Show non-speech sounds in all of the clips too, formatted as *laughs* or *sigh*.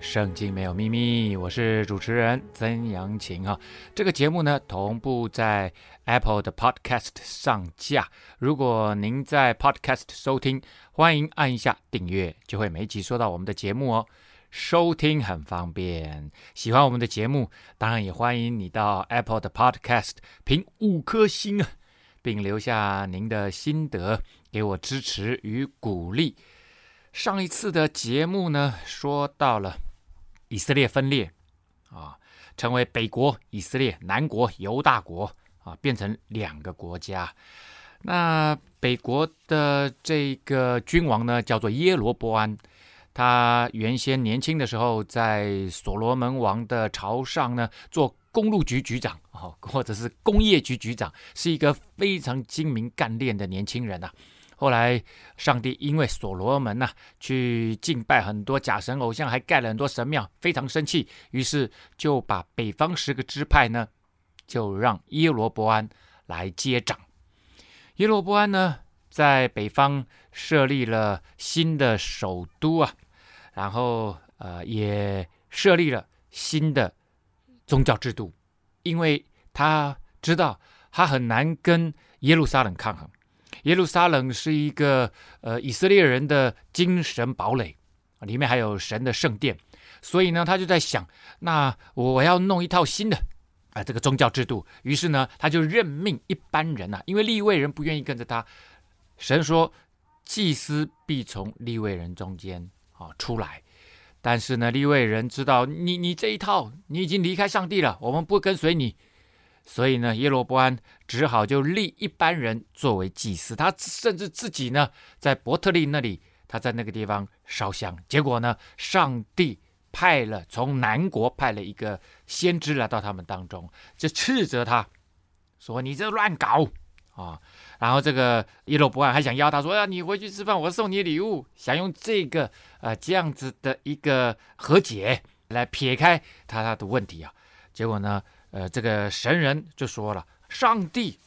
圣经没有秘密，我是主持人曾阳晴哈。这个节目呢，同步在 Apple 的 Podcast 上架。如果您在 Podcast 收听，欢迎按一下订阅，就会每集收到我们的节目哦。收听很方便，喜欢我们的节目，当然也欢迎你到 Apple 的 Podcast 评五颗星啊，并留下您的心得，给我支持与鼓励。上一次的节目呢，说到了。以色列分裂，啊，成为北国以色列、南国犹大国，啊，变成两个国家。那北国的这个君王呢，叫做耶罗波安。他原先年轻的时候，在所罗门王的朝上呢，做公路局局长，啊，或者是工业局局长，是一个非常精明干练的年轻人呐、啊。后来，上帝因为所罗门呐、去敬拜很多假神偶像，还盖了很多神庙，非常生气，于是就把北方十个支派呢，就让耶罗伯安来接掌。耶罗伯安呢，在北方设立了新的首都啊，然后呃，也设立了新的宗教制度，因为他知道他很难跟耶路撒冷抗衡。耶路撒冷是一个呃以色列人的精神堡垒，里面还有神的圣殿，所以呢，他就在想，那我要弄一套新的啊、这个宗教制度。于是呢，他就任命一般人啊，因为利未人不愿意跟着他，神说祭司必从利未人中间啊出来，但是呢，利未人知道你你这一套你已经离开上帝了，我们不跟随你。所以呢，耶罗波安只好就立一般人作为祭司，他甚至自己呢，在伯特利那里，他在那个地方烧香。结果呢，上帝派了从南国派了一个先知来到他们当中，就斥责他说：“你这乱搞啊！”然后这个耶罗波安还想邀他说：“啊，你回去吃饭，我送你礼物。”想用这个呃这样子的一个和解来撇开他他的问题啊。结果呢？呃，这个神人就说了：“上帝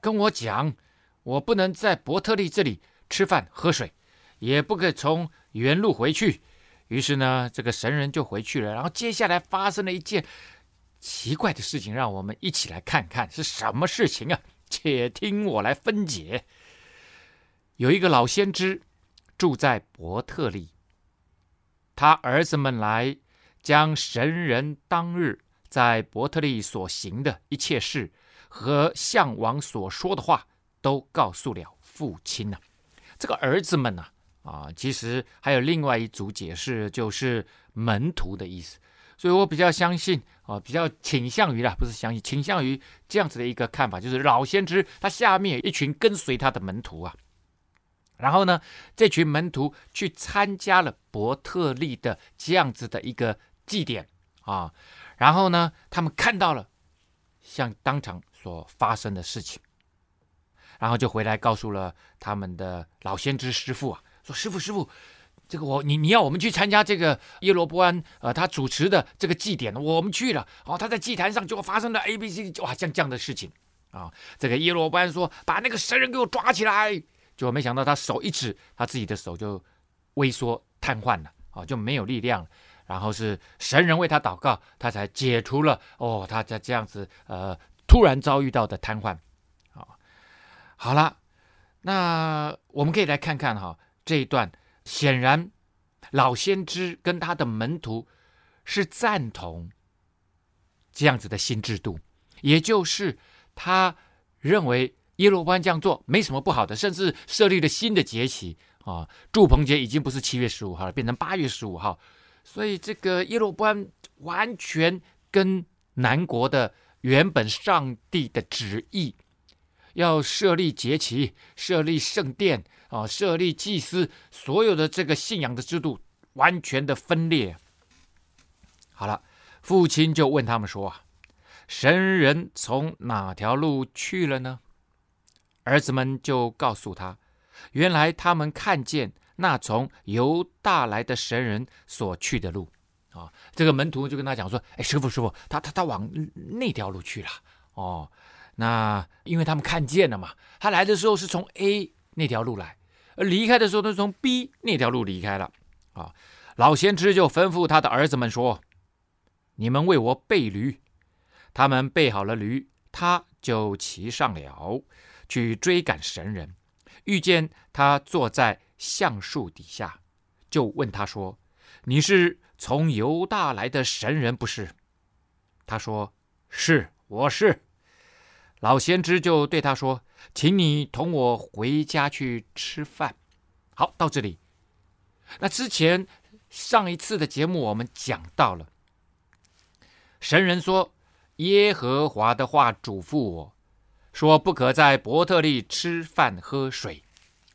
跟我讲，我不能在伯特利这里吃饭喝水，也不可从原路回去。”于是呢，这个神人就回去了。然后接下来发生了一件奇怪的事情，让我们一起来看看是什么事情啊！且听我来分解。有一个老先知住在伯特利，他儿子们来将神人当日。在伯特利所行的一切事和向王所说的话，都告诉了父亲呢、啊。这个儿子们呢、啊，啊，其实还有另外一组解释，就是门徒的意思。所以我比较相信，啊，比较倾向于啦，不是相信，倾向于这样子的一个看法，就是老先知他下面有一群跟随他的门徒啊。然后呢，这群门徒去参加了伯特利的这样子的一个祭典啊。然后呢，他们看到了像当场所发生的事情，然后就回来告诉了他们的老先知师傅啊，说：“师傅，师傅，这个我你你要我们去参加这个耶罗波安呃他主持的这个祭典，我们去了，哦，他在祭坛上就发生了 A B C 哇像这样的事情啊。这个耶罗波安说：把那个神人给我抓起来，结果没想到他手一指，他自己的手就萎缩瘫痪了，啊，就没有力量了。”然后是神人为他祷告，他才解除了哦，他在这样子呃突然遭遇到的瘫痪，啊，好了，那我们可以来看看哈这一段，显然老先知跟他的门徒是赞同这样子的新制度，也就是他认为耶罗班这样做没什么不好的，甚至设立了新的节期。啊，祝棚节已经不是七月十五号了，变成八月十五号。所以这个耶罗波安完全跟南国的原本上帝的旨意，要设立节期、设立圣殿啊、设立祭司，所有的这个信仰的制度完全的分裂。好了，父亲就问他们说：“啊，神人从哪条路去了呢？”儿子们就告诉他：“原来他们看见那从犹大来的神人所去的路。”啊，这个门徒就跟他讲说：“哎，师傅，师傅，他他他往那条路去了。”哦，那因为他们看见了嘛，他来的时候是从 A 那条路来，而离开的时候呢，从 B 那条路离开了。啊，老先知就吩咐他的儿子们说：“你们为我备驴。”他们备好了驴，他就骑上了，去追赶神人。遇见他坐在橡树底下，就问他说：“你是？”从犹大来的神人不是？他说：“是，我是。”老先知就对他说：“请你同我回家去吃饭。”好，到这里。那之前上一次的节目我们讲到了，神人说：“耶和华的话嘱咐我说，不可在伯特利吃饭喝水。”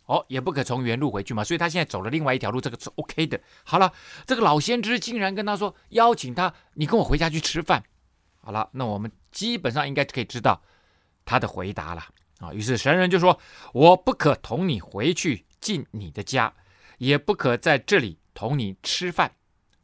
哦，也不可从原路回去嘛，所以他现在走了另外一条路，这个是 OK 的。好了，这个老先知竟然跟他说，邀请他，你跟我回家去吃饭。好了，那我们基本上应该可以知道他的回答了啊。于是神人就说：“我不可同你回去进你的家，也不可在这里同你吃饭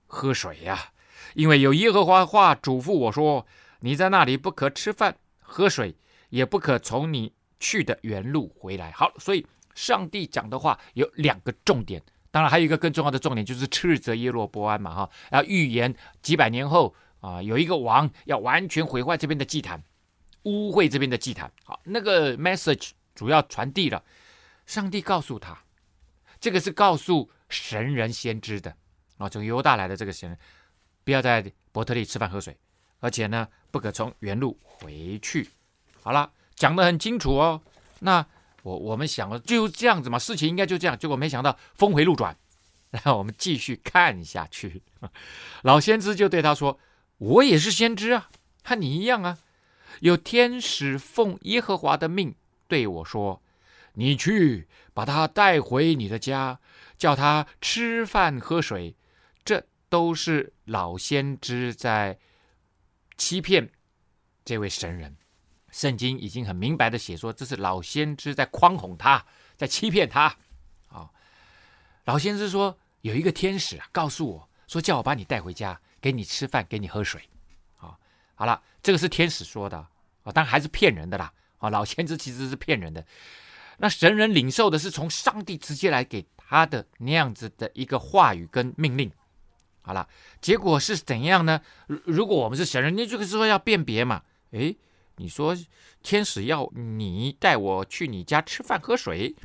喝水呀、啊，因为有耶和华话嘱咐我说，你在那里不可吃饭喝水，也不可从你去的原路回来。”好，所以。上帝讲的话有两个重点，当然还有一个更重要的重点，就是斥责耶罗伯安嘛，哈，要预言几百年后啊，有一个王要完全毁坏这边的祭坛，污秽这边的祭坛。好，那个 message 主要传递了，上帝告诉他，这个是告诉神人先知的啊，从犹大来的这个神人，不要在伯特利吃饭喝水，而且呢，不可从原路回去。好了，讲得很清楚哦，那。我我们想了就这样子嘛，事情应该就这样，结果没想到峰回路转，*laughs* 然后我们继续看下去。*laughs* 老先知就对他说：“我也是先知啊，和你一样啊。有天使奉耶和华的命对我说：‘你去把他带回你的家，叫他吃饭喝水。’这都是老先知在欺骗这位神人。”圣经已经很明白的写说，这是老先知在诓哄他，在欺骗他。啊、老先知说有一个天使啊，告诉我说叫我把你带回家，给你吃饭，给你喝水。啊、好了，这个是天使说的啊、哦，但还是骗人的啦。啊、老先知其实是骗人的。那神人领受的是从上帝直接来给他的那样子的一个话语跟命令。好了，结果是怎样呢？如如果我们是神人，那就是说要辨别嘛？诶。你说天使要你带我去你家吃饭喝水，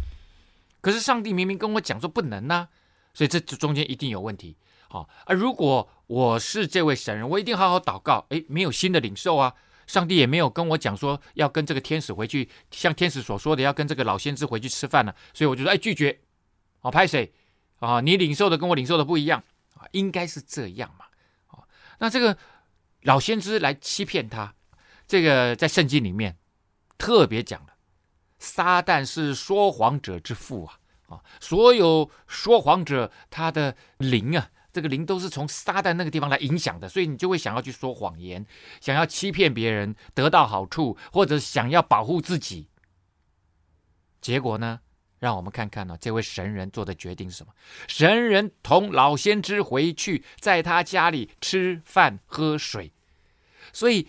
可是上帝明明跟我讲说不能呢、所以这这中间一定有问题。好，而如果我是这位神人，我一定好好祷告。诶，没有新的领受啊，上帝也没有跟我讲说要跟这个天使回去，像天使所说的要跟这个老先知回去吃饭呢、所以我就说哎拒绝。好，拍谁啊？你领受的跟我领受的不一样啊，应该是这样嘛。好，那这个老先知来欺骗他。这个在圣经里面特别讲了，撒旦是说谎者之父啊！啊，所有说谎者他的灵啊，这个灵都是从撒旦那个地方来影响的，所以你就会想要去说谎言，想要欺骗别人得到好处，或者想要保护自己。结果呢，让我们看看呢、这位神人做的决定是什么？神人同老先知回去，在他家里吃饭喝水，所以。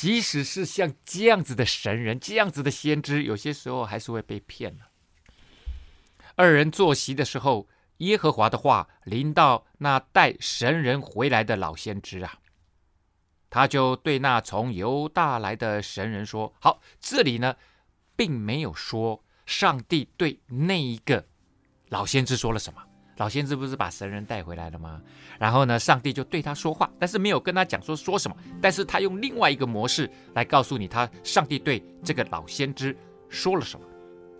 即使是像这样子的神人，这样子的先知，有些时候还是会被骗了。二人坐席的时候，耶和华的话临到那带神人回来的老先知啊，他就对那从犹大来的神人说：“好，这里呢，并没有说上帝对那一个老先知说了什么。”老先知不是把神人带回来了吗？然后呢，上帝就对他说话，但是没有跟他讲说说什么，但是他用另外一个模式来告诉你，他上帝对这个老先知说了什么。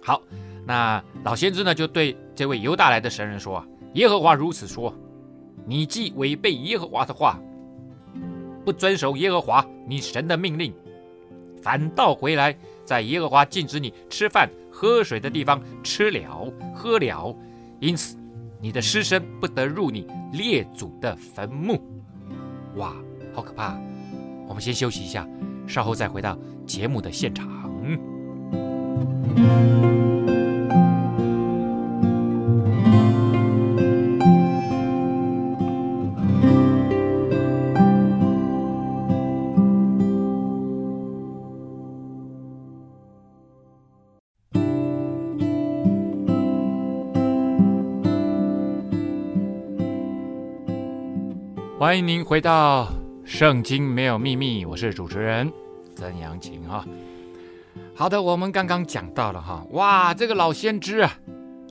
好，那老先知呢，就对这位犹大来的神人说啊：“耶和华如此说，你既违背耶和华的话，不遵守耶和华你神的命令，反倒回来在耶和华禁止你吃饭喝水的地方吃了喝了，因此。”你的尸身不得入你列祖的坟墓，哇，好可怕！我们先休息一下，稍后再回到节目的现场。欢迎您回到《圣经没有秘密》，我是主持人曾阳晴哈。好的，我们刚刚讲到了哈，哇，这个老先知啊，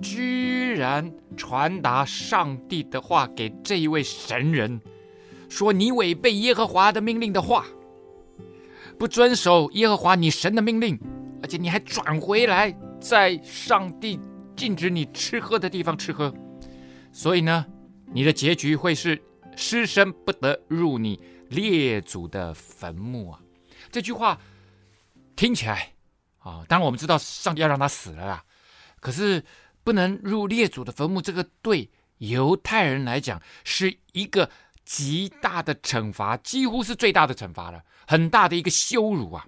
居然传达上帝的话给这一位神人，说你违背耶和华的命令的话，不遵守耶和华你神的命令，而且你还转回来在上帝禁止你吃喝的地方吃喝，所以呢，你的结局会是。尸身不得入你列祖的坟墓啊！这句话听起来啊，当然我们知道上帝要让他死了啦。可是不能入列祖的坟墓，这个对犹太人来讲是一个极大的惩罚，几乎是最大的惩罚了，很大的一个羞辱啊！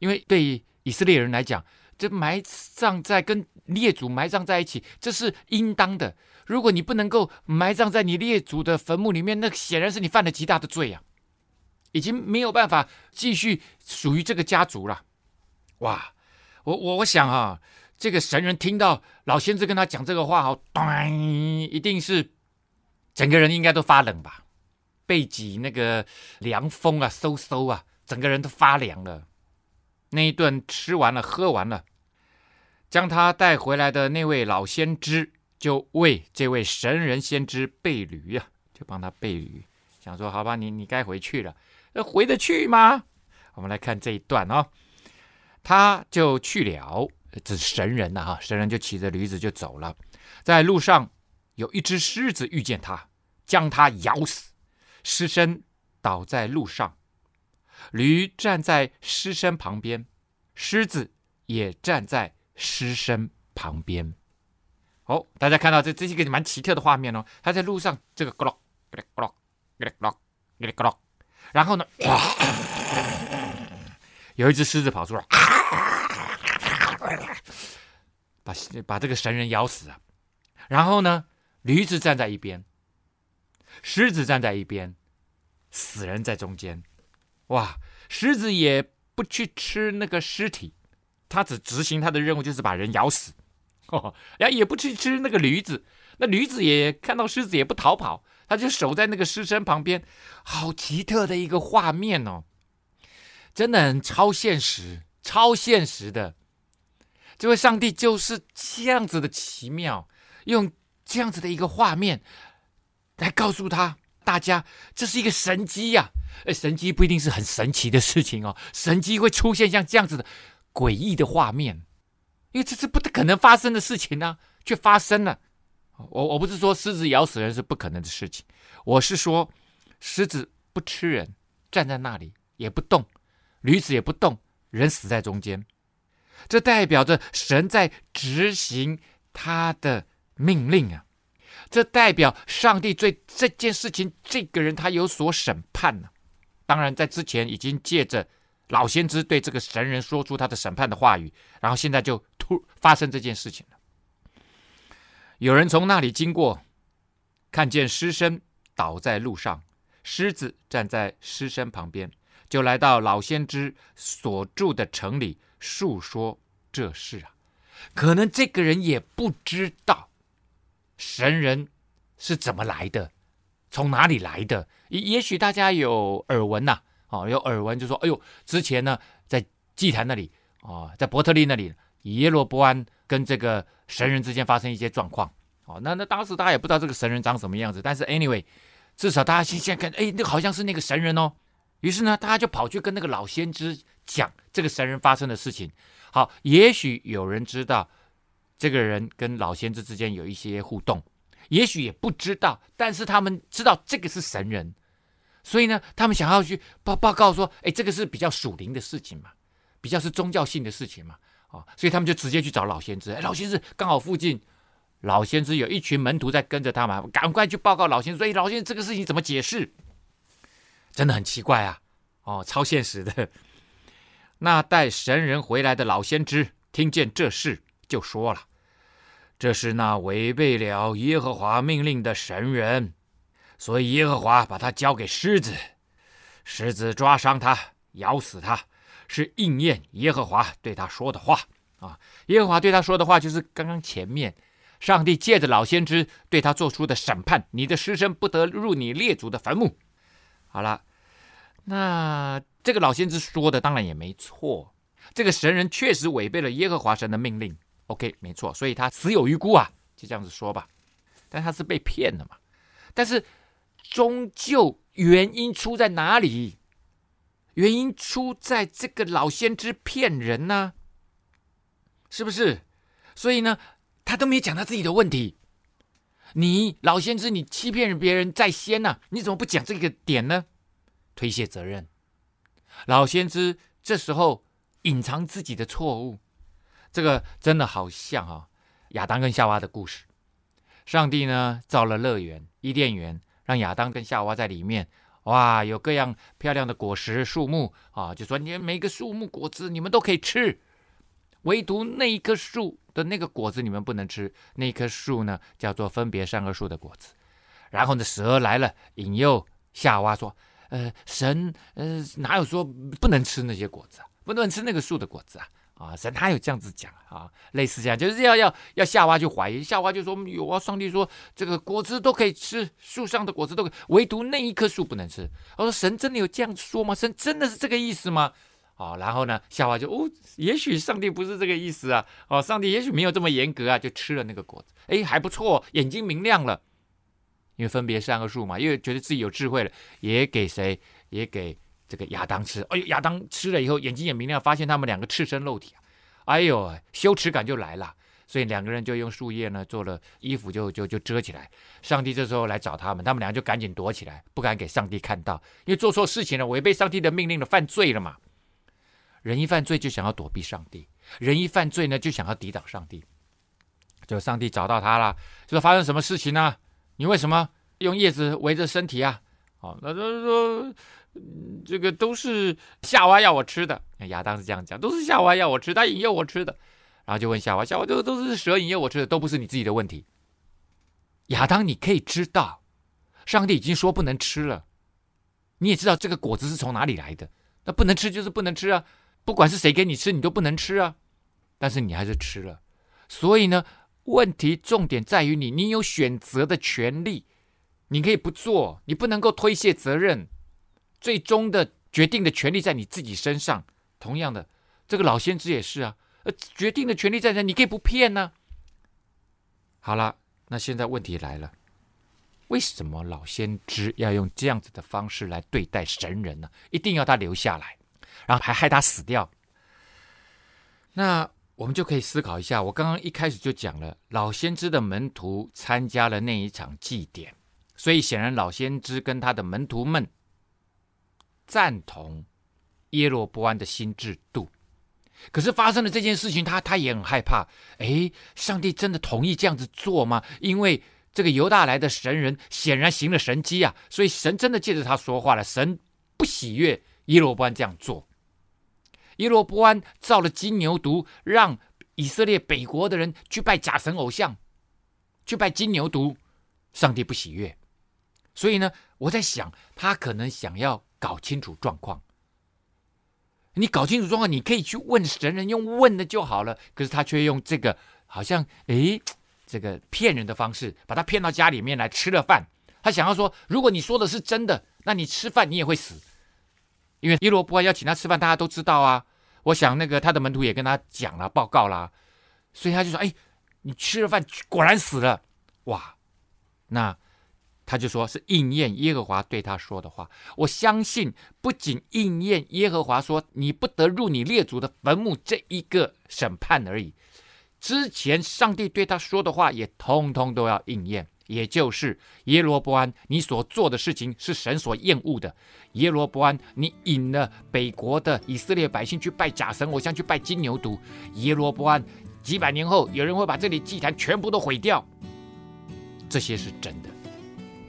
因为对以色列人来讲，这埋葬在跟列祖埋葬在一起，这是应当的。如果你不能够埋葬在你列祖的坟墓里面，那显然是你犯了极大的罪啊！已经没有办法继续属于这个家族了。哇，我我我想啊，这个神人听到老先知跟他讲这个话，好，一定是整个人应该都发冷吧？背脊那个凉风啊，嗖嗖啊，整个人都发凉了。那一顿吃完了，喝完了，将他带回来的那位老先知。就为这位神人先知备驴啊，就帮他备驴，想说好吧，你你该回去了，那回得去吗？我们来看这一段哦，他就去了，这神人呐、啊、哈，神人就骑着驴子就走了，在路上有一只狮子遇见他，将他咬死，尸身倒在路上，驴站在尸身旁边，狮子也站在尸身旁边。哦，大家看到这这是一个蛮奇特的画面哦。他在路上，这个咕噜咕噜咕噜咕噜咕噜咕噜，然后呢，*coughs* 有一只狮子跑出来，*coughs* 把把这个神人咬死了。然后呢，驴子站在一边，狮子站在一边，死人在中间。哇，狮子也不去吃那个尸体，他只执行他的任务，就是把人咬死。哦，呀，也不去吃那个驴子，那驴子也看到狮子也不逃跑，他就守在那个狮身旁边，好奇特的一个画面哦，真的很超现实，超现实的，这位上帝就是这样子的奇妙，用这样子的一个画面来告诉他大家，这是一个神迹呀，哎，神迹不一定是很神奇的事情哦，神迹会出现像这样子的诡异的画面。因为这是不可能发生的事情呢、啊，却发生了。我我不是说狮子咬死人是不可能的事情，我是说狮子不吃人，站在那里也不动，驴子也不动，人死在中间。这代表着神在执行他的命令啊！这代表上帝对这件事情，这个人他有所审判呢、当然，在之前已经借着。老先知对这个神人说出他的审判的话语，然后现在就发生这件事情了。有人从那里经过，看见尸身倒在路上，狮子站在尸身旁边，就来到老先知所住的城里述说这事啊。可能这个人也不知道神人是怎么来的，从哪里来的，也也许大家有耳闻呐、啊。哦，有耳闻就说，哎呦，之前呢，在祭坛那里，哦，在伯特利那里，以耶罗波安跟这个神人之间发生一些状况。哦，那那当时大家也不知道这个神人长什么样子，但是 anyway，至少大家先先看，哎，那好像是那个神人哦。于是呢，大家就跑去跟那个老先知讲这个神人发生的事情。好，也许有人知道这个人跟老先知之间有一些互动，也许也不知道，但是他们知道这个是神人。所以呢，他们想要去报报告说，哎，这个是比较属灵的事情嘛，比较是宗教性的事情嘛，哦，所以他们就直接去找老先知。哎，老先知刚好附近，老先知有一群门徒在跟着他嘛，赶快去报告老先知。所以老先知这个事情怎么解释？真的很奇怪啊，哦，超现实的。那带神人回来的老先知听见这事，就说了：“这是那违背了耶和华命令的神人，所以耶和华把他交给狮子，狮子抓伤他，咬死他，是应验耶和华对他说的话啊！耶和华对他说的话，就是刚刚前面。”上帝借着老先知对他做出的审判：你的尸身不得入你列祖的坟墓。好了，那这个老先知说的当然也没错，这个神人确实违背了耶和华神的命令。OK，没错，所以他死有余辜啊，就这样子说吧。但他是被骗的嘛？但是终究原因出在哪里？原因出在这个老先知骗人呢、啊？是不是？所以呢？他都没讲他自己的问题，你老先知，你欺骗别人在先呐，你怎么不讲这个点呢？推卸责任，老先知这时候隐藏自己的错误，这个真的好像哈、哦、亚当跟夏娃的故事。上帝呢造了乐园伊甸园，让亚当跟夏娃在里面，哇，有各样漂亮的果实树木啊，就说你每个树木果子你们都可以吃，唯独那一棵树。的那个果子你们不能吃，那棵树呢叫做分别善恶树的果子。然后呢，蛇来了，引诱夏娃说：“呃，神呃哪有说不能吃那些果子啊？不能吃那个树的果子啊？啊，神他有这样子讲啊？类似这样，就是要要要夏娃去怀疑，夏娃就说有啊，上帝说这个果子都可以吃，树上的果子都可以，唯独那一棵树不能吃。我说神真的有这样说吗？神真的是这个意思吗？”哦，然后呢，夏娃就哦，也许上帝不是这个意思啊，哦，上帝也许没有这么严格啊，就吃了那个果子，哎，还不错，眼睛明亮了，因为分别三个树嘛，因为觉得自己有智慧了，也给谁，也给这个亚当吃，哎呦，亚当吃了以后眼睛也明亮，发现他们两个赤身露体啊，哎呦，羞耻感就来了，所以两个人就用树叶呢做了衣服就，就就遮起来。上帝这时候来找他们，他们俩就赶紧躲起来，不敢给上帝看到，因为做错事情了，违背上帝的命令了，犯罪了嘛。人一犯罪就想要躲避上帝，人一犯罪呢就想要抵挡上帝。就上帝找到他了，就说发生什么事情呢？你为什么用叶子围着身体啊？哦，那他说这个都是夏娃要我吃的。亚当是这样讲，都是夏娃要我吃，他引诱我吃的。然后就问夏娃，夏娃都都是蛇引诱我吃的，都不是你自己的问题。亚当，你可以知道，上帝已经说不能吃了，你也知道这个果子是从哪里来的，那不能吃就是不能吃啊。不管是谁给你吃，你都不能吃啊！但是你还是吃了，所以呢，问题重点在于你，你有选择的权利，你可以不做，你不能够推卸责任，最终的决定的权利在你自己身上。同样的，这个老先知也是啊，呃，决定的权利在这，你可以不骗呢。好了，那现在问题来了，为什么老先知要用这样子的方式来对待神人呢？一定要他留下来？然后还害他死掉，那我们就可以思考一下。我刚刚一开始就讲了，老先知的门徒参加了那一场祭典，所以显然老先知跟他的门徒们赞同耶罗波安的新制度。可是发生了这件事情，他他也很害怕。哎，上帝真的同意这样子做吗？因为这个犹大来的神人显然行了神机啊，所以神真的借着他说话了。神不喜悦耶罗波安这样做。耶罗波安造了金牛犊，让以色列北国的人去拜假神偶像，去拜金牛犊，上帝不喜悦。所以呢，我在想，他可能想要搞清楚状况。你搞清楚状况，你可以去问神人，用问的就好了。可是他却用这个好像诶，这个骗人的方式，把他骗到家里面来吃了饭。他想要说，如果你说的是真的，那你吃饭你也会死。因为耶罗波要请他吃饭，大家都知道啊。我想那个他的门徒也跟他讲了报告啦，所以他就说：“哎，你吃了饭果然死了，哇！”那他就说是应验耶和华对他说的话。我相信不仅应验耶和华说你不得入你列祖的坟墓这一个审判而已，之前上帝对他说的话也通通都要应验。也就是耶罗波安，你所做的事情是神所厌恶的。耶罗波安，你引了北国的以色列百姓去拜假神偶像，去拜金牛犊。耶罗波安，几百年后有人会把这里祭坛全部都毁掉。这些是真的，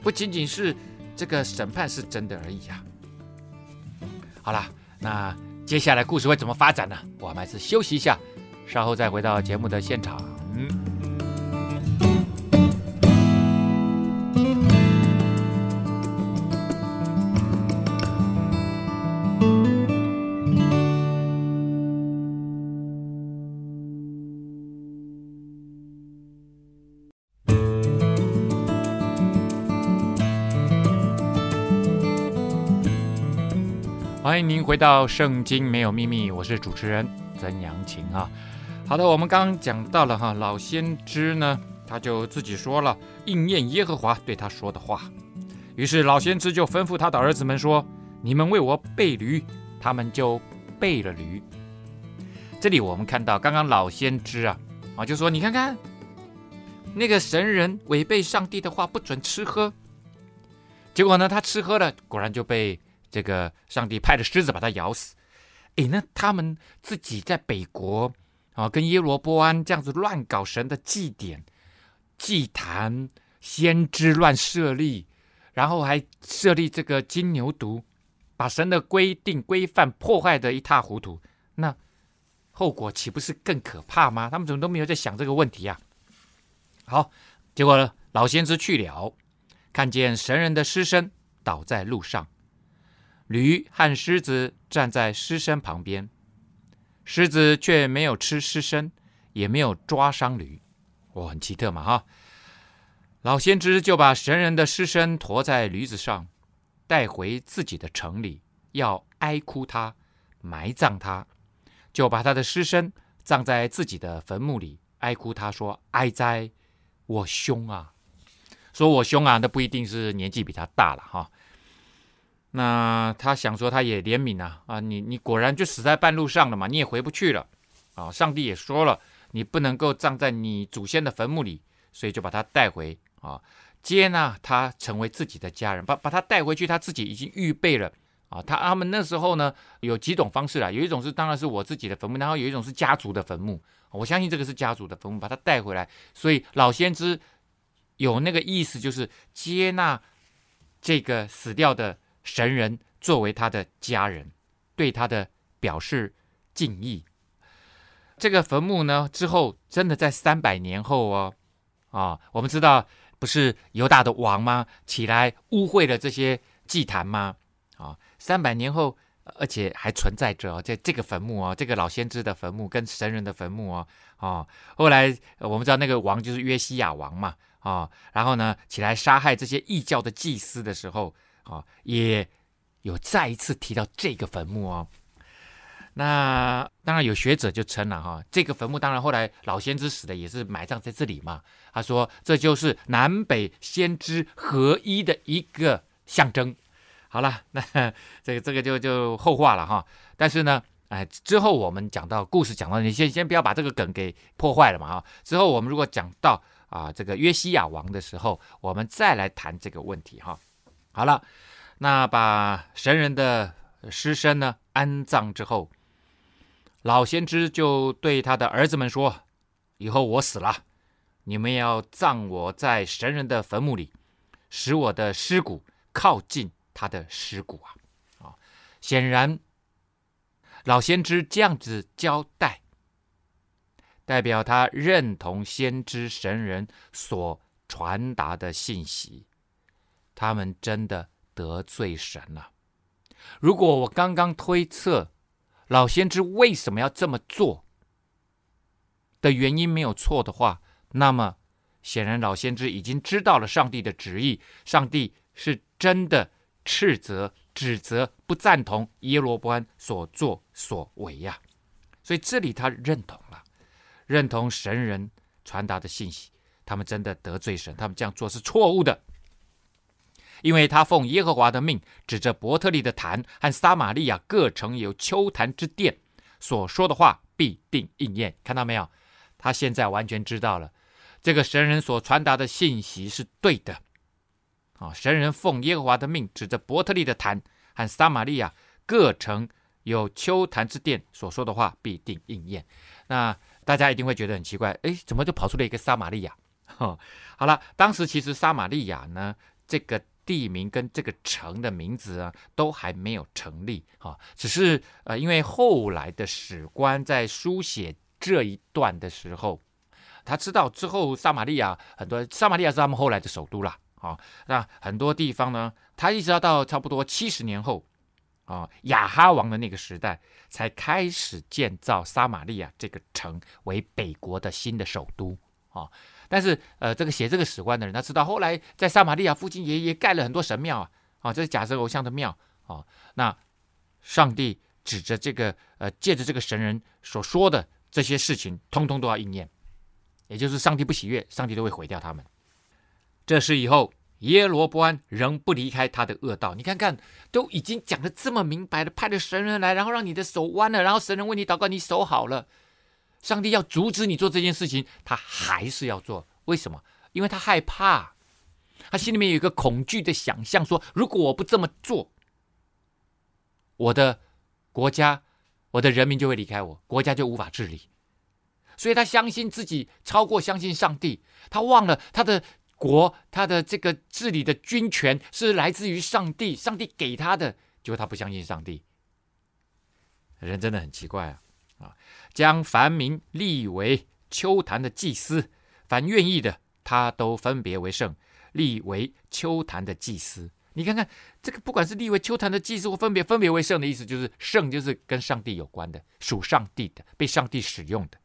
不仅仅是这个审判是真的而已啊。好了，那接下来故事会怎么发展呢？我们还是休息一下，稍后再回到节目的现场。欢迎您回到《圣经没有秘密》，我是主持人曾阳晴啊。好的，我们刚刚讲到了哈，老先知呢，他就自己说了，应验耶和华对他说的话。于是老先知就吩咐他的儿子们说：“你们为我备驴。”他们就备了驴。这里我们看到，刚刚老先知啊啊就说：“你看看，那个神人违背上帝的话，不准吃喝。结果呢，他吃喝了，果然就被。”这个上帝派的狮子把他咬死，诶，那他们自己在北国啊，跟耶罗波安这样子乱搞神的祭典、祭坛、先知乱设立，然后还设立这个金牛犊，把神的规定规范破坏得一塌糊涂，那后果岂不是更可怕吗？他们怎么都没有在想这个问题啊？好，结果呢，老先知去了，看见神人的尸身倒在路上。驴和狮子站在尸身旁边，狮子却没有吃尸身，也没有抓伤驴。我，很奇特嘛，哈！老先知就把神人的尸身驮在驴子上，带回自己的城里，要哀哭他，埋葬他，就把他的尸身葬在自己的坟墓里，哀哭他说：“哀哉，我兄啊！”说我兄啊，那不一定是年纪比他大了，哈。那他想说，他也怜悯啊啊！你你果然就死在半路上了嘛，你也回不去了啊！上帝也说了，你不能够葬在你祖先的坟墓里，所以就把他带回啊，接纳他成为自己的家人，把把他带回去，他自己已经预备了啊。他他们那时候呢，有几种方式啦，有一种是当然是我自己的坟墓，然后有一种是家族的坟墓。我相信这个是家族的坟墓，把他带回来，所以老先知有那个意思，就是接纳这个死掉的。神人作为他的家人，对他的表示敬意。这个坟墓呢，之后真的在三百年后哦，啊，我们知道不是犹大的王吗？起来污秽了这些祭坛吗？啊，三百年后，而且还存在着在这个坟墓哦，这个老先知的坟墓跟神人的坟墓哦，啊，后来我们知道那个王就是约西亚王嘛，啊，然后呢，起来杀害这些异教的祭司的时候。啊，也有再一次提到这个坟墓哦。那当然有学者就称了哈，这个坟墓当然后来老先知死的也是埋葬在这里嘛。他说这就是南北先知合一的一个象征。好了，那这个这个就就后话了哈。但是呢，哎，之后我们讲到故事讲到，你先先不要把这个梗给破坏了嘛哈。之后我们如果讲到啊这个约西亚王的时候，我们再来谈这个问题哈。好了，那把神人的尸身呢安葬之后，老先知就对他的儿子们说：“以后我死了，你们要葬我在神人的坟墓里，使我的尸骨靠近他的尸骨啊！”啊，显然老先知这样子交代，代表他认同先知神人所传达的信息。他们真的得罪神了。如果我刚刚推测老先知为什么要这么做的原因没有错的话，那么显然老先知已经知道了上帝的旨意，上帝是真的斥责、指责、不赞同耶罗波安所作所为呀。所以这里他认同了，认同神人传达的信息。他们真的得罪神，他们这样做是错误的。因为他奉耶和华的命，指着伯特利的坛和撒玛利亚各城有邱坛之殿所说的话必定应验。看到没有？他现在完全知道了，这个神人所传达的信息是对的。啊，神人奉耶和华的命，指着伯特利的坛和撒玛利亚各城有邱坛之殿所说的话必定应验。那大家一定会觉得很奇怪，哎，怎么就跑出了一个撒玛利亚？哈好了，当时其实撒玛利亚呢，这个。地名跟这个城的名字啊，都还没有成立啊。只是呃，因为后来的史官在书写这一段的时候，他知道之后撒玛利亚很多，撒玛利亚是他们后来的首都了啊。那很多地方呢，他一直要到差不多七十年后啊，亚哈王的那个时代，才开始建造撒玛利亚这个城为北国的新的首都啊。但是，呃，这个写这个史官的人，他知道后来在撒玛利亚附近也也盖了很多神庙啊，啊，这是假神偶像的庙啊。那上帝指着这个，呃，借着这个神人所说的这些事情，通通都要应验，也就是上帝不喜悦，上帝都会毁掉他们。这事以后，耶罗波安仍不离开他的恶道。你看看，都已经讲得这么明白了，派了神人来，然后让你的手弯了，然后神人为你祷告，你手好了。上帝要阻止你做这件事情，他还是要做。为什么？因为他害怕，他心里面有一个恐惧的想象，说如果我不这么做，我的国家、我的人民就会离开我，国家就无法治理。所以他相信自己超过相信上帝，他忘了他的国、他的这个治理的军权是来自于上帝，上帝给他的，结果他不相信上帝。人真的很奇怪啊。将凡民立为邱坛的祭司，凡愿意的，他都分别为圣，立为邱坛的祭司。你看看这个，不管是立为邱坛的祭司，或分别分别为圣的意思，就是圣就是跟上帝有关的，属上帝的，被上帝使用的。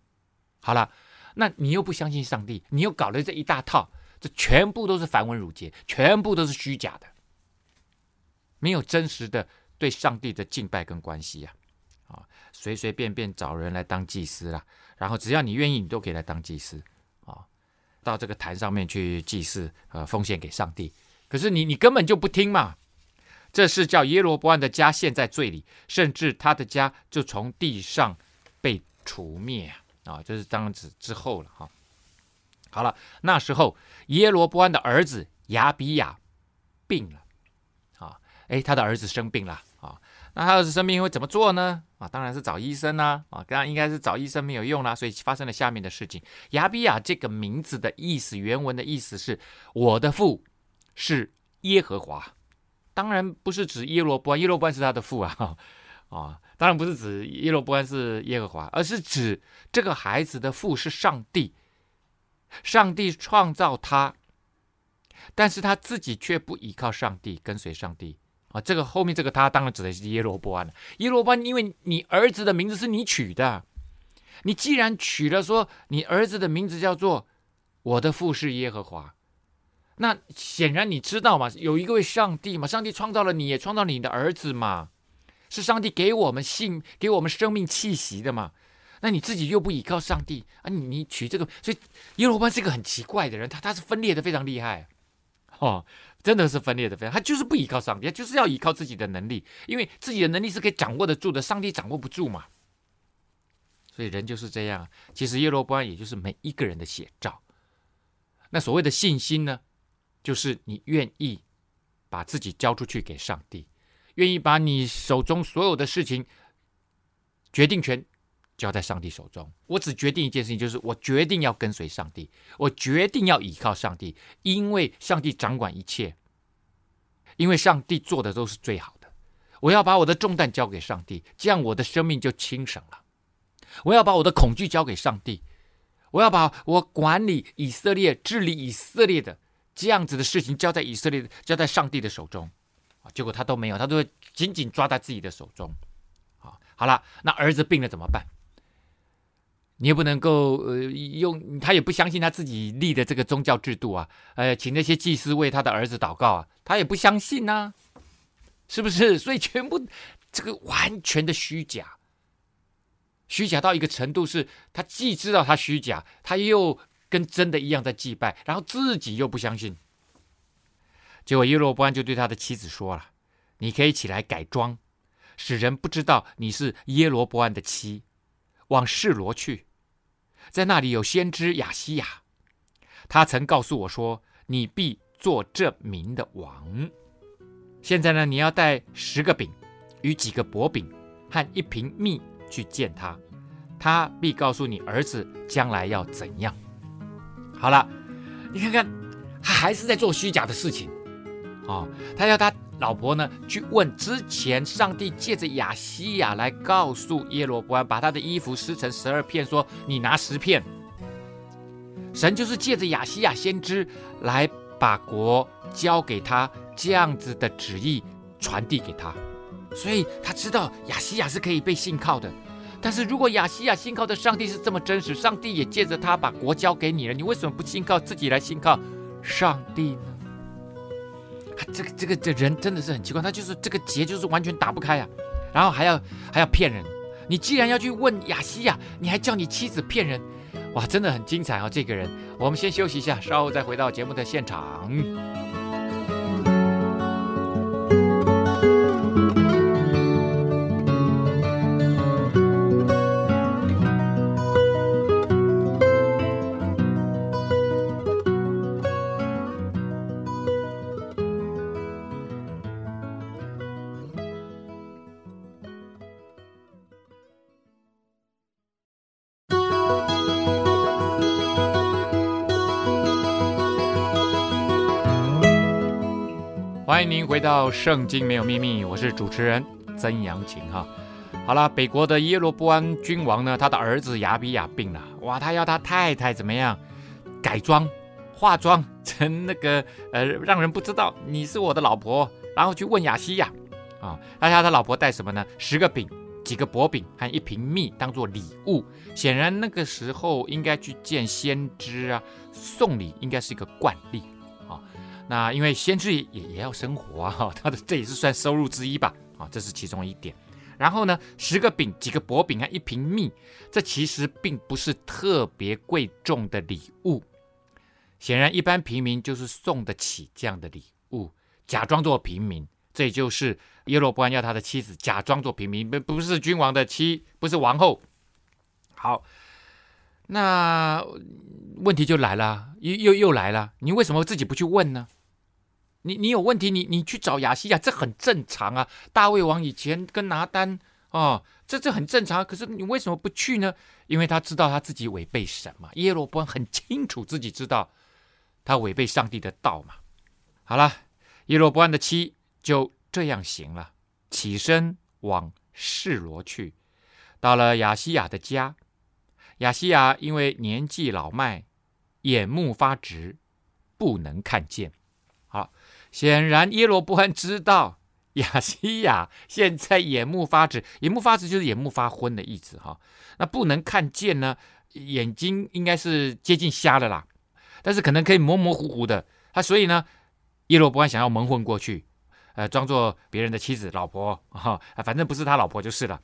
好了，那你又不相信上帝，你又搞了这一大套，这全部都是繁文缛节，全部都是虚假的，没有真实的对上帝的敬拜跟关系呀。啊，随随便便找人来当祭司啦，然后只要你愿意，你都可以来当祭司啊，到这个坛上面去祭祀，呃，奉献给上帝。可是你你根本就不听嘛，这是叫耶罗波安的家陷在罪里，甚至他的家就从地上被除灭啊，这是当时之后了哈。好了，那时候耶罗波安的儿子亚比亚病了啊，哎，他的儿子生病了。那他儿子生病会怎么做呢？啊，当然是找医生啦！啊，当然应该是找医生没有用啦，所以发生了下面的事情。亚比亚这个名字的意思，原文的意思是“我的父是耶和华”，当然不是指耶罗波安，耶罗波安是他的父啊，*laughs* 啊，当然不是指耶罗波安是耶和华，而是指这个孩子的父是上帝，上帝创造他，但是他自己却不依靠上帝，跟随上帝。啊，这个后面这个他当然指的是耶罗波安了。耶罗波安，因为你儿子的名字是你取的，你既然取了说你儿子的名字叫做我的父是耶和华，那显然你知道嘛，有一个位上帝嘛，上帝创造了你，也创造了你的儿子嘛，是上帝给我们性，给我们生命气息的嘛。那你自己又不依靠上帝啊，你你取这个，所以耶罗波安是一个很奇怪的人，他他是分裂的非常厉害，哦。真的是分裂的非常，他就是不依靠上帝，他就是要依靠自己的能力，因为自己的能力是可以掌握得住的，上帝掌握不住嘛。所以人就是这样。其实耶罗波安也就是每一个人的写照。那所谓的信心呢，就是你愿意把自己交出去给上帝，愿意把你手中所有的事情决定权。交在上帝手中，我只决定一件事情，就是我决定要跟随上帝，我决定要依靠上帝，因为上帝掌管一切，因为上帝做的都是最好的。我要把我的重担交给上帝，这样我的生命就轻省了。我要把我的恐惧交给上帝，我要把我管理以色列、治理以色列的这样子的事情交在以色列、交在上帝的手中！结果他都没有，他都紧紧抓在自己的手中。好，好了，那儿子病了怎么办？你也不能够呃用，他也不相信他自己立的这个宗教制度啊，呃，请那些祭司为他的儿子祷告啊，他也不相信呐、是不是？所以全部这个完全的虚假，虚假到一个程度，是他既知道他虚假，他又跟真的一样在祭拜，然后自己又不相信。结果耶罗波安就对他的妻子说了：“你可以起来改装，使人不知道你是耶罗波安的妻，往示罗去。”在那里有先知亚西亚，他曾告诉我说：“你必做这民的王。”现在呢，你要带十个饼与几个薄饼和一瓶蜜去见他，他必告诉你儿子将来要怎样。好了，你看看，他还是在做虚假的事情哦，他要他老婆呢去问之前上帝借着亚西亚来告诉耶罗波安，把他的衣服撕成十二片，说你拿十片。神就是借着亚西亚先知来把国交给他，这样子的旨意传递给他，所以他知道亚西亚是可以被信靠的。但是如果亚西亚信靠的上帝是这么真实，上帝也借着他把国交给你了，你为什么不信靠自己来信靠上帝呢？这个这个这人真的是很奇怪，他就是这个结就是完全打不开啊，然后还要还要骗人。你既然要去问雅西呀，你还叫你妻子骗人，哇，真的很精彩啊，这个人。我们先休息一下，稍后再回到节目的现场。欢迎您回到《圣经没有秘密》，我是主持人曾阳晴哈。好了，北国的耶罗波安君王呢，他的儿子亚比亚病了，哇，他要他太太怎么样改装、化妆成那个呃，让人不知道你是我的老婆，然后去问亚西亚啊，他要他老婆带什么呢？十个饼、几个薄饼和一瓶蜜当做礼物。显然那个时候应该去见先知啊，送礼应该是一个惯例。那因为先知也也要生活啊，他的这也是算收入之一吧，啊，这是其中一点。然后呢，十个饼、几个薄饼啊一瓶蜜，这其实并不是特别贵重的礼物。显然，一般平民就是送得起这样的礼物，假装做平民。这也就是耶罗波安要他的妻子假装做平民，不不是君王的妻，不是王后。好，那问题就来了，又又又来了，你为什么自己不去问呢？你你有问题，你你去找亚西亚，这很正常啊。大卫王以前跟拿单哦，这这很正常。可是你为什么不去呢？因为他知道他自己违背什么。耶罗波安很清楚自己知道他违背上帝的道嘛。好了，耶罗波安的妻就这样行了，起身往示罗去，到了亚西亚的家。亚西亚因为年纪老迈，眼目发直，不能看见。显然，耶罗波安知道 *laughs* 亚西亚现在眼目发直，眼目发直就是眼目发昏的意思哈。那不能看见呢，眼睛应该是接近瞎的啦，但是可能可以模模糊糊的。他所以呢，耶罗波安想要蒙混过去，呃，装作别人的妻子、老婆哈，反正不是他老婆就是了。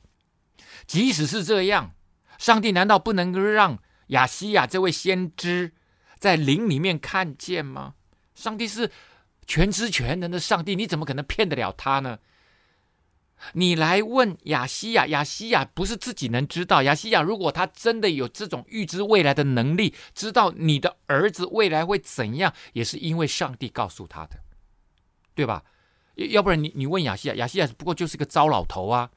即使是这样，上帝难道不能让亚西亚这位先知在灵里面看见吗？上帝是。全知全能的上帝，你怎么可能骗得了他呢？你来问亚西亚，亚西亚不是自己能知道。亚西亚如果他真的有这种预知未来的能力，知道你的儿子未来会怎样，也是因为上帝告诉他的，对吧？要不然你你问亚西亚，亚西亚不过就是个糟老头啊。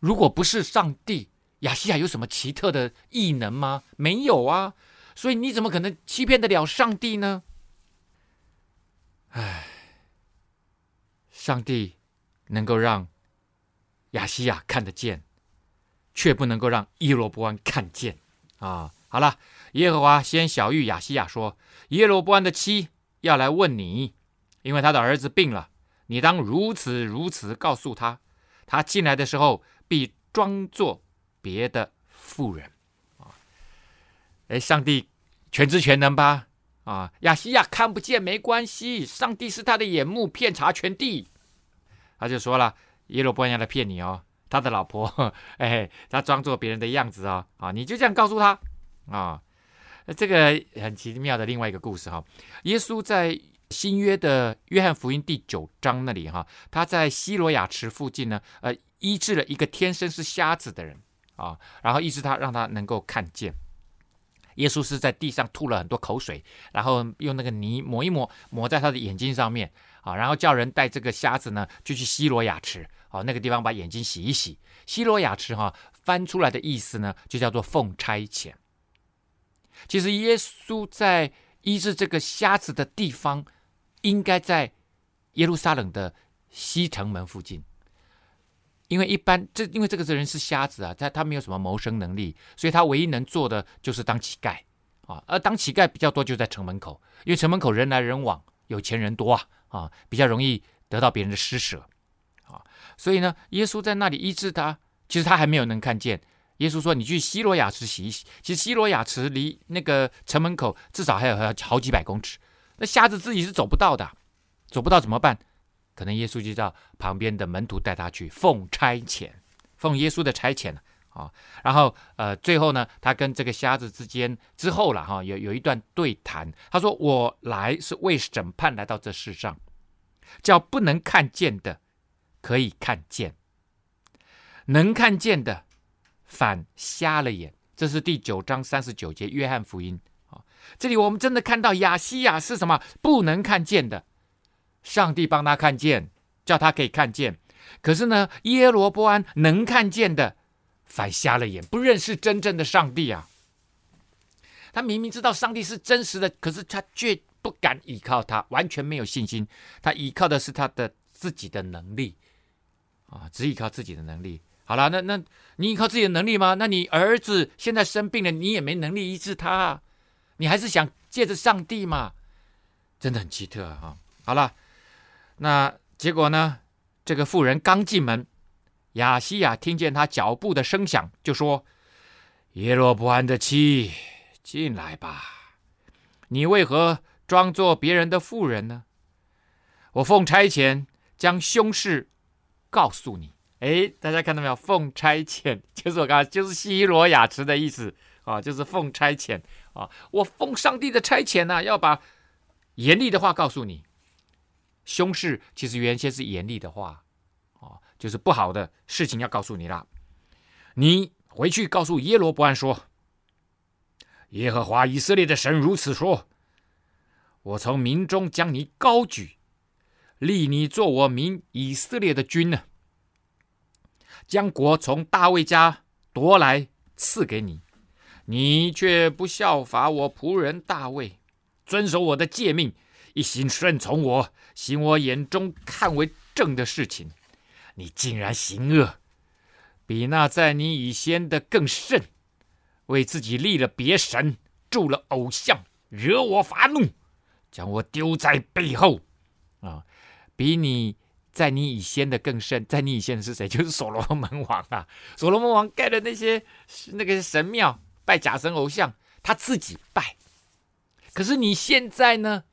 如果不是上帝，亚西亚有什么奇特的异能吗？没有啊。所以你怎么可能欺骗得了上帝呢？唉，上帝能够让亚西亚看得见，却不能够让耶罗波安看见啊！好了，耶和华先晓諭亚西亚说：“耶罗波安的妻要来问你，因为他的儿子病了，你当如此如此告诉他。他进来的时候，必装作别的妇人。”啊，哎，上帝全知全能吧？啊，亚西亚看不见没关系，上帝是他的眼目，遍察全地。他就说了，耶罗波安要来骗你哦，他的老婆，哎，他装作别人的样子哦，啊，你就这样告诉他啊。这个很奇妙的另外一个故事哈，耶稣在新约的约翰福音第九章那里哈，他在西罗亚池附近呢，呃，医治了一个天生是瞎子的人啊，然后医治他，让他能够看见。耶稣是在地上吐了很多口水，然后用那个泥抹一抹，抹在他的眼睛上面啊，然后叫人带这个瞎子呢，就去西罗亚池啊，那个地方把眼睛洗一洗。西罗亚池哈、翻出来的意思呢，就叫做奉差遣。其实耶稣在医治这个瞎子的地方，应该在耶路撒冷的西城门附近。因为一般这因为这个人是瞎子啊，他他没有什么谋生能力，所以他唯一能做的就是当乞丐啊。而当乞丐比较多，就在城门口，因为城门口人来人往，有钱人多啊啊，比较容易得到别人的施舍啊。所以呢，耶稣在那里医治他，其实他还没有能看见。耶稣说：“你去西罗亚池洗一洗。”其实西罗亚池离那个城门口至少还有好几百公尺，那瞎子自己是走不到的，走不到怎么办？可能耶稣就叫旁边的门徒带他去奉差遣，奉耶稣的差遣啊。然后呃，最后呢，他跟这个瞎子之间之后了哈，有有一段对谈。他说：“我来是为审判来到这世上，叫不能看见的可以看见，能看见的反瞎了眼。”这是第九章三十九节约翰福音啊。这里我们真的看到亚西亚是什么？不能看见的。上帝帮他看见，叫他可以看见。可是呢，耶罗波安能看见的，反瞎了眼，不认识真正的上帝啊。他明明知道上帝是真实的，可是他却不敢依靠他，完全没有信心。他依靠的是他的自己的能力啊，只依靠自己的能力。好了，那那你依靠自己的能力吗？那你儿子现在生病了，你也没能力医治他，你还是想借着上帝吗？真的很奇特啊。好了。那结果呢？这个妇人刚进门，亚西亚听见他脚步的声响，就说：“耶罗波安的妻，进来吧。你为何装作别人的妇人呢？我奉差遣将凶事告诉你。哎，大家看到没有？奉差遣就是我刚才就是西罗亚池的意思啊，就是奉差遣啊。我奉上帝的差遣呢、要把严厉的话告诉你。”凶事其实原先是严厉的话，哦，就是不好的事情要告诉你了。你回去告诉耶罗波安说：“耶和华以色列的神如此说：我从民中将你高举，立你做我民以色列的君呢，将国从大卫家夺来赐给你，你却不效法我仆人大卫，遵守我的诫命。”一心顺从我，行我眼中看为正的事情，你竟然行恶，比那在你以先的更甚，为自己立了别神，铸了偶像，惹我发怒，将我丢在背后。啊，比你在你以先的更甚，在你以先的是谁？*laughs* 就是所罗门王啊！所罗门王盖的那些那个神庙，拜假神偶像，他自己拜。可是你现在呢？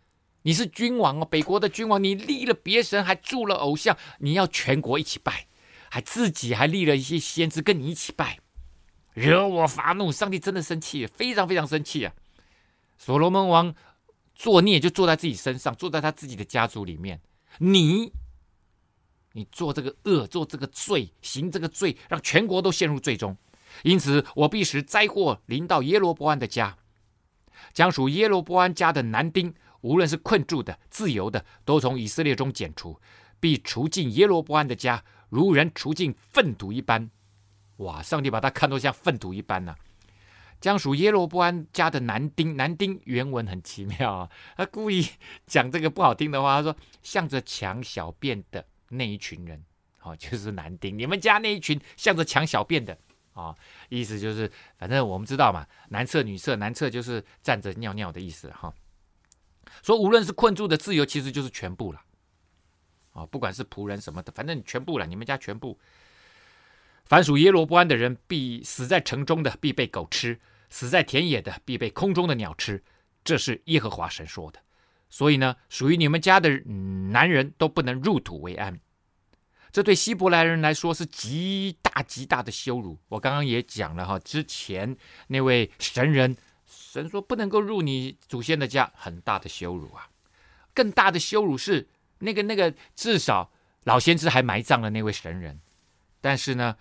你是君王哦，北国的君王，你立了别神，还铸了偶像，你要全国一起拜，还自己还立了一些先知跟你一起拜，惹我发怒，上帝真的生气，非常非常生气啊！所罗门王作孽就坐在自己身上，坐在他自己的家族里面，你你做这个恶，做这个罪，行这个罪，让全国都陷入罪中，因此我必使灾祸临到耶罗波安的家，将属耶罗波安家的男丁。无论是困住的、自由的，都从以色列中剪除，必除尽耶罗波安的家，如人除尽粪土一般。哇！上帝把他看作像粪土一般呢、啊。将属耶罗波安家的男丁，男丁原文很奇妙啊，他故意讲这个不好听的话，他说向着抢小便的那一群人，哦，*laughs* 就是男丁，你们家那一群向着抢小便的啊、哦，意思就是，反正我们知道嘛，男厕女厕，男厕就是站着尿尿的意思哈。说无论是困住的自由，其实就是全部了，啊，不管是仆人什么的，反正全部了，你们家全部。凡属耶罗波安的人，必死在城中的，必被狗吃；死在田野的，必被空中的鸟吃。这是耶和华神说的。所以呢，属于你们家的男人都不能入土为安。这对希伯来人来说是极大极大的羞辱。我刚刚也讲了哈，之前那位神人。神说不能够入你祖先的家，很大的羞辱啊！更大的羞辱是那个那个，至少老先知还埋葬了那位神人，但是呢，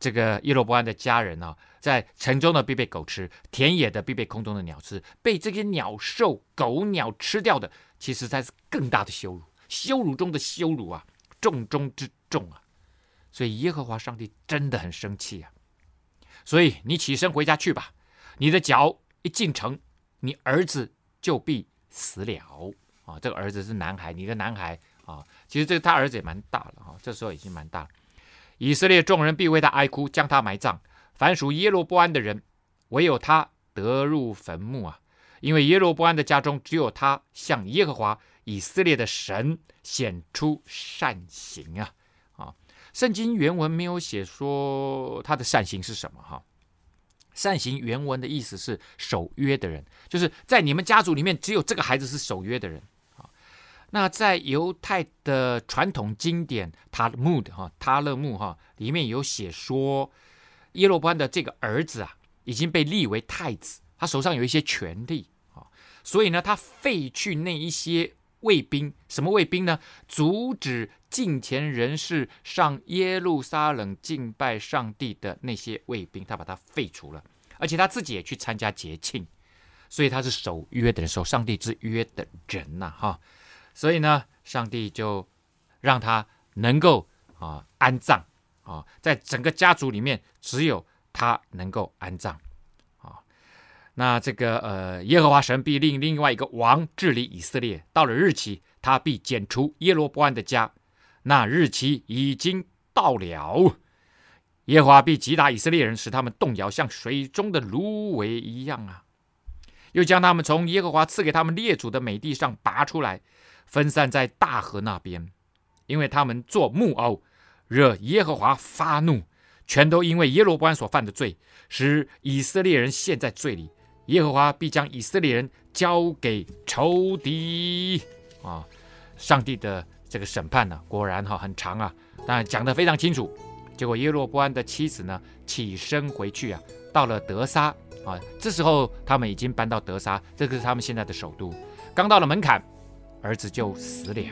这个耶罗波安的家人啊，在城中的必被狗吃，田野的必被空中的鸟吃，被这些鸟兽、狗鸟吃掉的，其实才是更大的羞辱，羞辱中的羞辱啊，重中之重啊！所以耶和华上帝真的很生气啊！所以你起身回家去吧，你的脚。一进城，你儿子就必死了啊，这个儿子是男孩，你的男孩啊，其实这他儿子也蛮大了哈，这时候已经蛮大了。以色列众人必为他哀哭，将他埋葬。凡属耶罗波安的人，唯有他得入坟墓啊，因为耶罗波安的家中只有他向耶和华以色列的神显出善行啊啊！圣经原文没有写说他的善行是什么哈。善行原文的意思是守约的人，就是在你们家族里面只有这个孩子是守约的人。那在犹太的传统经典塔勒木的哈塔勒木哈里面有写说，耶罗波安的这个儿子啊已经被立为太子，他手上有一些权力啊，所以呢他废去那一些卫兵，什么卫兵呢？阻止近前人士上耶路撒冷敬拜上帝的那些卫兵，他把他废除了，而且他自己也去参加节庆，所以他是守约的，守上帝之约的人呐、哈，所以呢，上帝就让他能够啊安葬啊，在整个家族里面，只有他能够安葬。那这个呃，耶和华神必令另外一个王治理以色列。到了日期，他必剪除耶罗波安的家。那日期已经到了，耶和华必击打以色列人，使他们动摇，像水中的芦苇一样啊！又将他们从耶和华赐给他们列祖的美地上拔出来，分散在大河那边，因为他们做木偶，惹耶和华发怒，全都因为耶罗波安所犯的罪，使以色列人陷在罪里。耶和华必将以色列人交给仇敌啊！上帝的这个审判呢、果然哈、很长啊，但讲得非常清楚。结果耶罗波安的妻子呢，起身回去啊，到了德沙啊，这时候他们已经搬到德沙，这个是他们现在的首都。刚到了门槛，儿子就死了，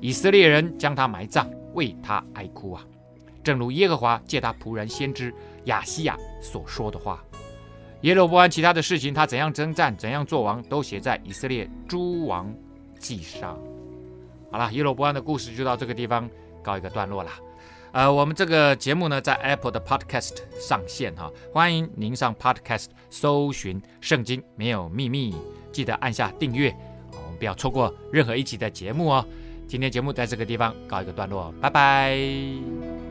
以色列人将他埋葬，为他哀哭啊，正如耶和华借他仆人先知亚西亚所说的话。耶罗波安其他的事情，他怎样征战，怎样做王，都写在以色列诸王记上。好了，耶罗波安的故事就到这个地方告一个段落了。呃，我们这个节目呢，在 Apple 的 Podcast 上线哈，欢迎您上 Podcast 搜寻《圣经没有秘密》，记得按下订阅，我们不要错过任何一集的节目哦。今天节目在这个地方告一个段落，拜拜。